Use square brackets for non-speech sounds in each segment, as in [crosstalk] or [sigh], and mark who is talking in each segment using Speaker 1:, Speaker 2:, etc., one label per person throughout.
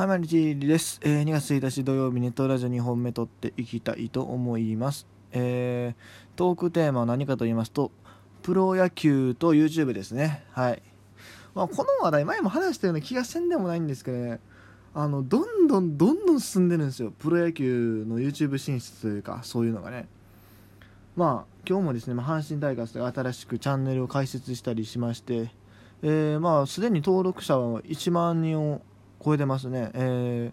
Speaker 1: はい、毎日です、えー、2月1日土曜日ネットラジオ2本目撮っていきたいと思います。えー、トークテーマは何かと言いますと、プロ野球と YouTube ですね。はい。まあ、この話題、前も話したような気がせんでもないんですけどね、あの、どんどんどんどん進んでるんですよ。プロ野球の YouTube 進出というか、そういうのがね。まあ、今日もですね、ま阪神タイガースで新しくチャンネルを開設したりしまして、えー、まあ、すでに登録者は1万人を超えてますね、え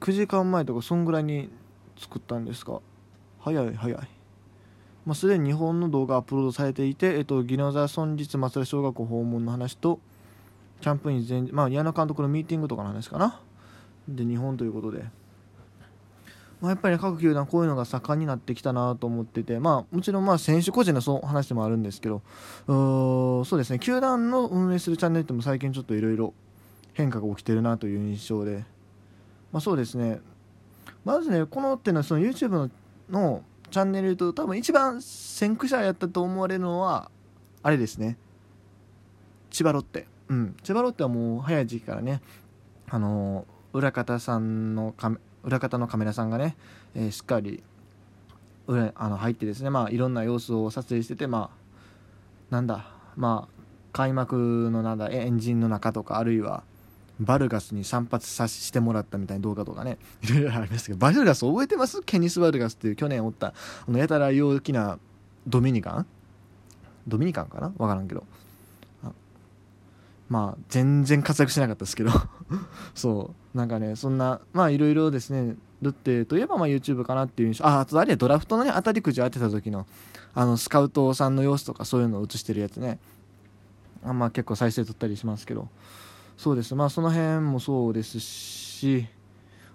Speaker 1: ー、9時間前とかそんぐらいに作ったんですか？早い早い。まあ、すでに日本の動画アップロードされていて、えっと、宜野座村立松田小学校訪問の話とキャンプイン前、まあ、矢野監督のミーティングとかの話かな？で日本ということで、まあ、やっぱり各球団こういうのが盛んになってきたなと思ってて、まあ、もちろんまあ選手個人のそう話でもあるんですけどうそうですね。球団の運営するチャンネルっても最近ちょっといろいろ変化が起きてるなという印象で、まあ、そうですね。まずねこのっていうのはその YouTube ののチャンネルと多分一番先駆者やったと思われるのはあれですね。千葉ロッテ。うん。千葉ロッテはもう早い時期からねあの裏方さんの裏方のカメラさんがね、えー、しっかり裏あの入ってですねまあいろんな様子を撮影しててまあなんだまあ開幕のなんだエンジンの中とかあるいはバルガスに散髪さしてもらったみたいな動画とかね、いろいろありましたけど、バルガス覚えてます？ケニス・バルガスっていう去年おった、あのやたら陽気なドミニカン？ドミニカンかな？わからんけど。まあ、全然活躍しなかったですけど。[laughs] そう、なんかね、そんな、まあいろいろですね、ルッテといえばまあ YouTube かなっていう印象、あ、あとあれやドラフトのね、当たりくじ当てた時の、あの、スカウトさんの様子とかそういうのを映してるやつね、あまあ結構再生取ったりしますけど、そうです。まあその辺もそうですし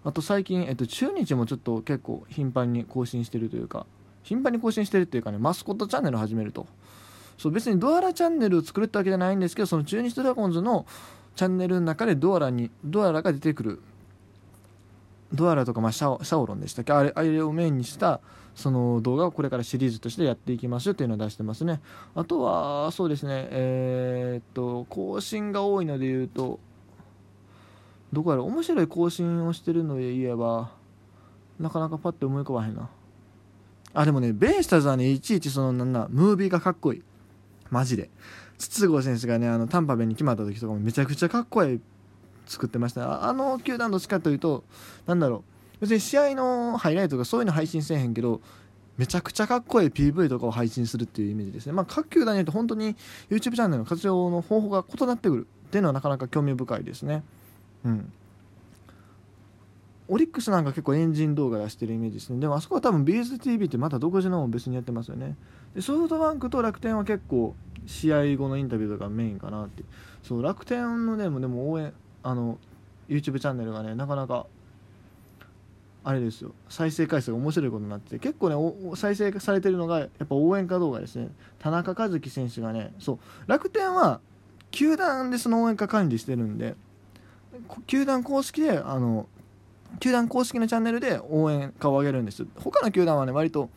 Speaker 1: あと最近、えっと、中日もちょっと結構頻繁に更新してるというか頻繁に更新してるというかねマスコットチャンネルを始めると。そう別にドアラチャンネルを作るってわけじゃないんですけどその中日ドラゴンズのチャンネルの中でドアラにドアラが出てくるドアラとか、まあ、シャオロンでしたっけ？あれあれをメインにしたその動画をこれからシリーズとしてやっていきますよというのを出してますね。あとはそうですね。えー、っと更新が多いので言うとどこやろ面白い更新をしてるので言えばなかなかパッて思い浮かばへんな。あでもねベイスターズはねいちいちそのなんだムービーがかっこいい。マジで。筒香選手がねあのタンパベに決まった時とかもめちゃくちゃかっこいい。作ってました。あの球団どっちかというとなんだろう。別に試合のハイライトとかそういうの配信せえへんけどめちゃくちゃかっこいい PV とかを配信するっていうイメージですね。まあ各球団によって本当に YouTube チャンネルの活用の方法が異なってくるっていうのはなかなか興味深いですね。うん。オリックスなんか結構エンジン動画出してるイメージですね。でもあそこは多分 BSTV ってまた独自のも別にやってますよね。でソフトバンクと楽天は結構試合後のインタビューとかメインかなって。そう楽天のねでも応援あの YouTube チャンネルがねなかなかあれですよ。再生回数が面白いことになってて結構ね再生されてるのがやっぱ応援歌動画ですね。田中和樹選手がねそう。楽天は球団でその応援歌管理してるんで球団公式であの球団公式のチャンネルで応援歌を上げるんです。他の球団はね割と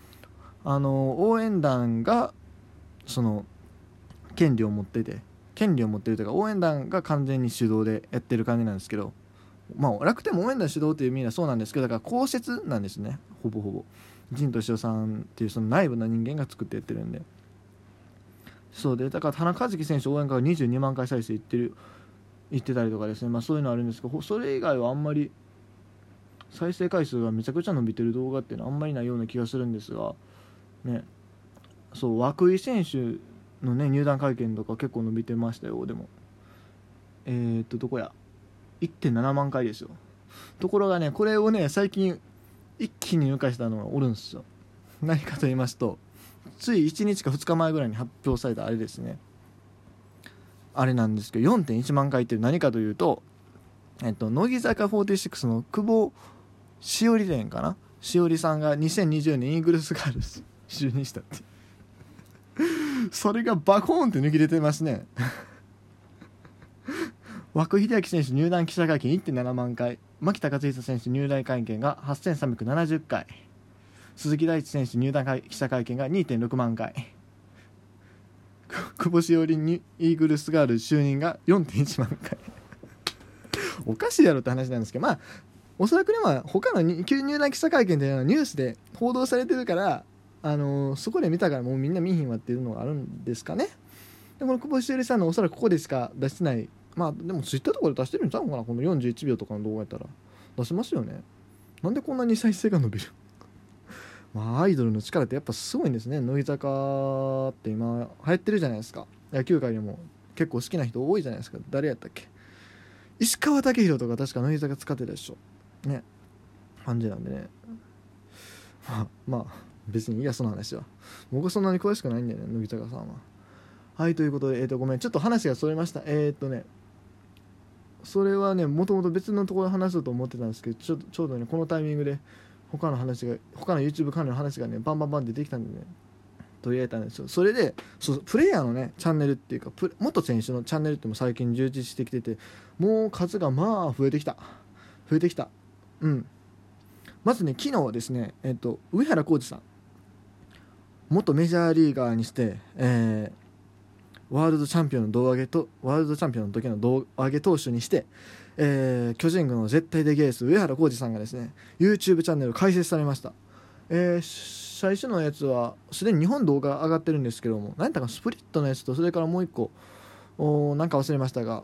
Speaker 1: あの応援団がその権利を持ってて権利を持ってるというか応援団が完全に主導でやってる感じなんですけどまあ楽天も応援団主導という意味ではそうなんですけどだから公設なんですね。ほぼほぼ。陣敏夫さんっていうその内部の人間が作ってやってるんで。そうでだから田中和樹選手応援歌が22万回再生いってる言ってたりとかですね。まあそういうのあるんですけどそれ以外はあんまり再生回数がめちゃくちゃ伸びてる動画っていうのはあんまりないような気がするんですがね。そう涌井選手のね入団会見とか結構伸びてましたよでも。えー、っとどこや。1.7万回ですよ。ところがねこれをね最近一気に抜かしたのがおるんですよ。何かと言いますとつい1日か2日前ぐらいに発表されたあれですね。あれなんですけど4.1万回って何かというとえっと乃木坂46の久保しおりでんかな？しおりさんが2020年イーグルスガールス [laughs] 就任したってそれがバコーンって抜き出てますね。[laughs] 涌井秀明選手入団記者会見1.7万回。牧田和久選手入団会見が8370回。鈴木大地選手入団記者会見が2.6万回。久保しおりにイーグルスガール就任が4.1万回。[laughs] おかしいやろって話なんですけどまあおそらくねまあ他の入団記者会見というのはニュースで報道されてるからあのそこで見たからもうみんな見ひんわっていうのがあるんですかね。でこの久保しおりさんのおそらくここでしか出してない。まあでもツイッターとかで出してるんちゃうのかなこの41秒とかの動画やったら。出しますよね。なんでこんなに再生が伸びる？[laughs] まあアイドルの力ってやっぱすごいんですね。乃木坂って今流行ってるじゃないですか。野球界でも結構好きな人多いじゃないですか。誰やったっけ？石川武宏とか確か乃木坂使ってたでしょ。ね。感じなんでね。[laughs] まあまあ別にいやその話は。僕はそんなに詳しくないんだよね乃木坂さんは。はいということでえっ、とごめん。ちょっと話がそれました。えっ、とねそれはねもともと別のところで話そうと思ってたんですけどちょちょうどねこのタイミングで他の話が他の YouTube 関連の話がねバンバンバン出てきたんでね取り上げたんですよ。それでそうプレイヤーのねチャンネルっていうか元選手のチャンネルっても最近充実してきててもう数がまあ増えてきた。増えてきた。うん。まずね昨日はですねえっ、と上原浩二さん。元メジャーリーガーにして、えーワールドチャンピオンの胴上げとワールドチャンピオンの時の胴上げ投手にして、えー巨人軍の絶対的エース上原浩二さんがですね YouTube チャンネル開設されました、えー最初のやつはすでに日本動画上がってるんですけども何やったかスプリットのやつとそれからもう一個おなんか忘れましたが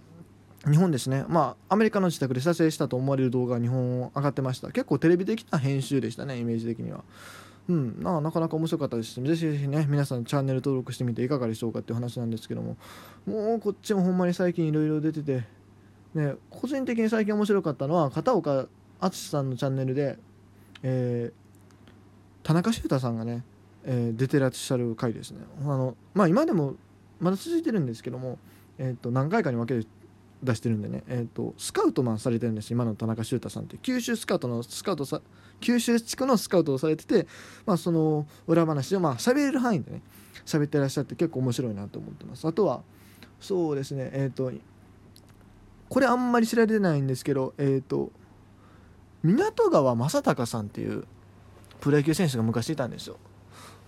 Speaker 1: 日本ですね。まあアメリカの自宅で撮影したと思われる動画が日本上がってました。結構テレビ的な編集でしたねイメージ的には。うん。ななかなか面白かったです。しぜひぜひね皆さんチャンネル登録してみていかがでしょうかっていう話なんですけども。もうこっちもほんまに最近いろいろ出てて。ね個人的に最近面白かったのは片岡敦さんのチャンネルで、えー田中修太さんがね、えー出てらっしゃる回ですね。あのまあ今でもまだ続いてるんですけども、えー、と何回かに分けて出してるんでね、えー、とスカウトマンされてるんです。今の田中修太さんって。九州スカウトのスカウトさ九州地区のスカウトをされてて、まあ、その裏話をまあ喋れる範囲でね喋ってらっしゃって結構面白いなと思ってます。あとはそうですね。えっ、とこれあんまり知られてないんですけどえっ、と港川正隆さんっていうプロ野球選手が昔いたんですよ。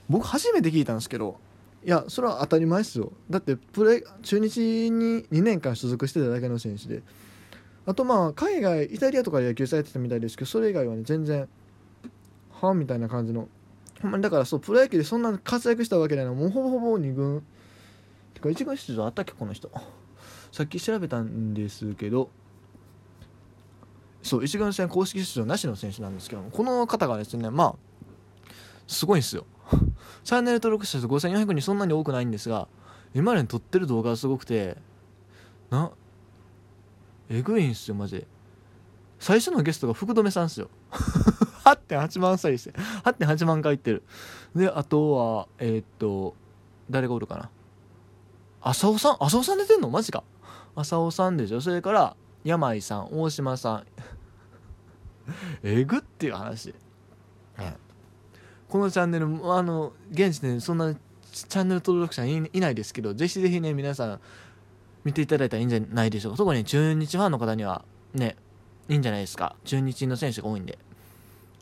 Speaker 1: 僕初めて聞いたんですけどいやそれは当たり前ですよ。だってプレ中日に2年間所属してただけの選手で。あとまあ海外イタリアとかで野球されてたみたいですけどそれ以外はね全然はみたいな感じの。ほんまにだからそうプロ野球でそんな活躍したわけじゃないもうほぼほぼ2軍。てか1軍出場あったっけこの人。さっき調べたんですけど。そう一軍戦公式出場なしの選手なんですけどこの方がですねまあすごいんですよ。チャンネル登録者数5400人そんなに多くないんですが今までに撮ってる動画がすごくてなえぐいんすよマジで。最初のゲストが福留さんですよ。[laughs] 8.8万再生。8.8万回いってる。であとはえーっと誰がおるかな。浅尾さん？浅尾さん出てんの？マジか。浅尾さんでしょ？それから山井さん大島さん。[laughs] えぐっていう話、ねこのチャンネルあの現時点でそんなチャンネル登録者いないですけどぜひぜひね皆さん見ていただいたらいいんじゃないでしょう。か特に中日ファンの方にはねいいんじゃないですか中日の選手が多いんで。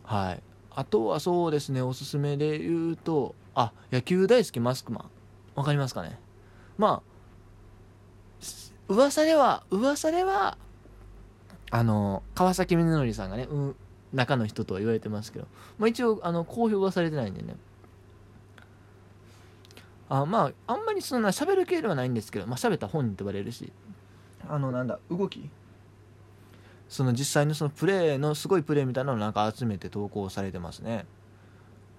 Speaker 1: はい。あとはそうですねおすすめで言うとあ野球大好きマスクマン。わかりますかね？まあ噂では噂ではあの川崎宗則さんがね、う、中の人とは言われてますけど、まあ、一応あの公表はされてないんでね。あまああんまりそんな喋る系ではないんですけど、まあ、喋った本人と言われるしあのなんだ動き？その実際のそのプレーのすごいプレーみたいなのをなんか集めて投稿されてますね。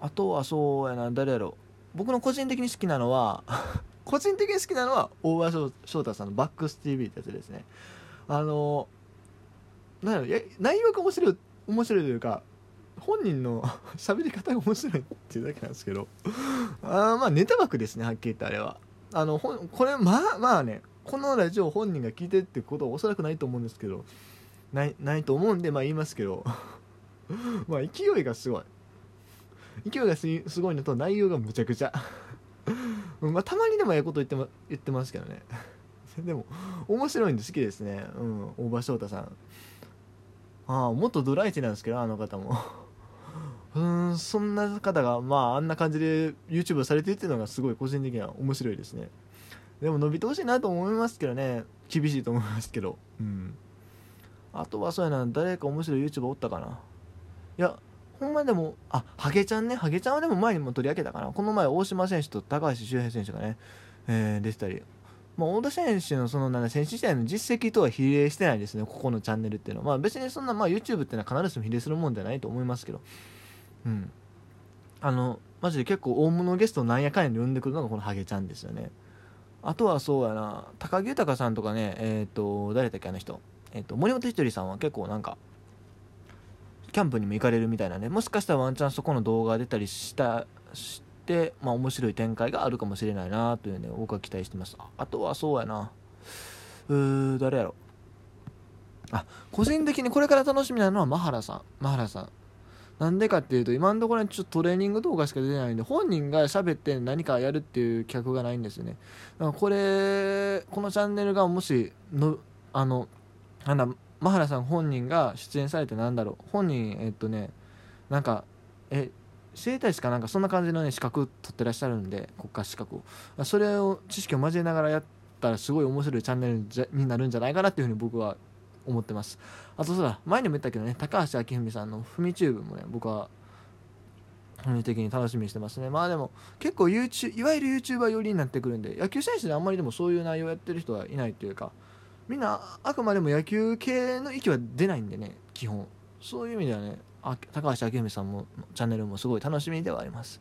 Speaker 1: あとはそうやな誰やろ。僕の個人的に好きなのは [laughs] 個人的に好きなのは大場翔翔太さんのバックス TV ってやつですね。あのなんやろ内容が面白い面白いというか本人の [laughs] 喋り方が面白いっていうだけなんですけどあまあネタ枠ですねはっきり言ってあれは。あのほこれまあまあねこのラジオ本人が聞いてるってことはおそらくないと思うんですけどないないと思うんでまあ言いますけど [laughs] まあ勢いがすごい。勢いがすすごいのと内容がむちゃくちゃ。[laughs] まあたまにでもええこと言って,、ま、言ってますけどね。でも面白いんで好きですね。うん大場翔太さん。ああもっとドライチなんですけどあの方も。[laughs] うんそんな方がまああんな感じで YouTube されてるっていうのがすごい個人的には面白いですね。でも伸びてほしいなと思いますけどね。厳しいと思いますけど。うん。あとはそうやな。誰か面白い YouTuber おったかな。いやほんまでもあハゲちゃんね。ハゲちゃんはでも前にも取り上げたかな。この前大島選手と高橋周平選手がね、えー、出てたり。まあ、太田選手のそのなん選手時代の実績とは比例してないですね、ここのチャンネルっていうのは。まあ、別にそんな、まあ、YouTube っていうのは必ずしも比例するもんじゃないと思いますけど、うん。あの、マジで結構大物ゲストをなんやかんやで呼んでくるのがこのハゲちゃんですよね。あとはそうやな、高木豊さんとかね、えっ、ー、と、誰だっけ、あの人。えっ、ー、と、森本ひとりさんは結構なんか、キャンプにも行かれるみたいなね、もしかしたらワンチャンそこの動画出たりした、して、まあ面白い展開があるかもしれないなというね、僕は期待してます。あとはそうやな、うー、誰やろ。あ、個人的にこれから楽しみなのはマハラさん。マハラさん。なんでかっていうと、今のところちょっとトレーニング動画しか出てないんで、本人が喋って何かやるっていう企画がないんですよね。だからこれ、このチャンネルがもしの、あの、なんだ、マハラさん本人が出演されてなんだろう。本人、えっとね、なんか、え、整体師かなんかそんな感じのね、資格取ってらっしゃるんで、国家資格を。それを、知識を交えながらやったらすごい面白いチャンネルになるんじゃないかなっていうふうに僕は思ってます。あとそうだ、前にも言ったけどね、高橋明文さんのふみチューブもね、僕は、本人的に楽しみにしてますね。まあでも、結構 YouTube、いわゆる YouTuber 寄りになってくるんで、野球選手であんまりでもそういう内容やってる人はいないというか、みんなあくまでも野球系の域は出ないんでね、基本。そういう意味ではね、あ高橋明美さんもチャンネルもすごい楽しみではあります。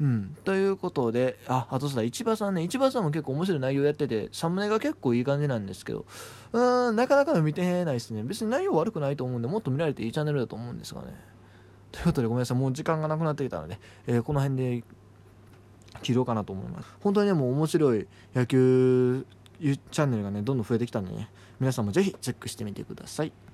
Speaker 1: うん。ということで、あ、あとさ、市場さんね、市場さんも結構面白い内容やってて、サムネが結構いい感じなんですけど、うーん、なかなか見てないですね。別に内容悪くないと思うんで、もっと見られていいチャンネルだと思うんですがね。ということで、ごめんなさい、もう時間がなくなってきたので、えー、この辺で切ろうかなと思います。本当にね、もう面白い野球チャンネルがね、どんどん増えてきたんでね、皆さんもぜひチェックしてみてください。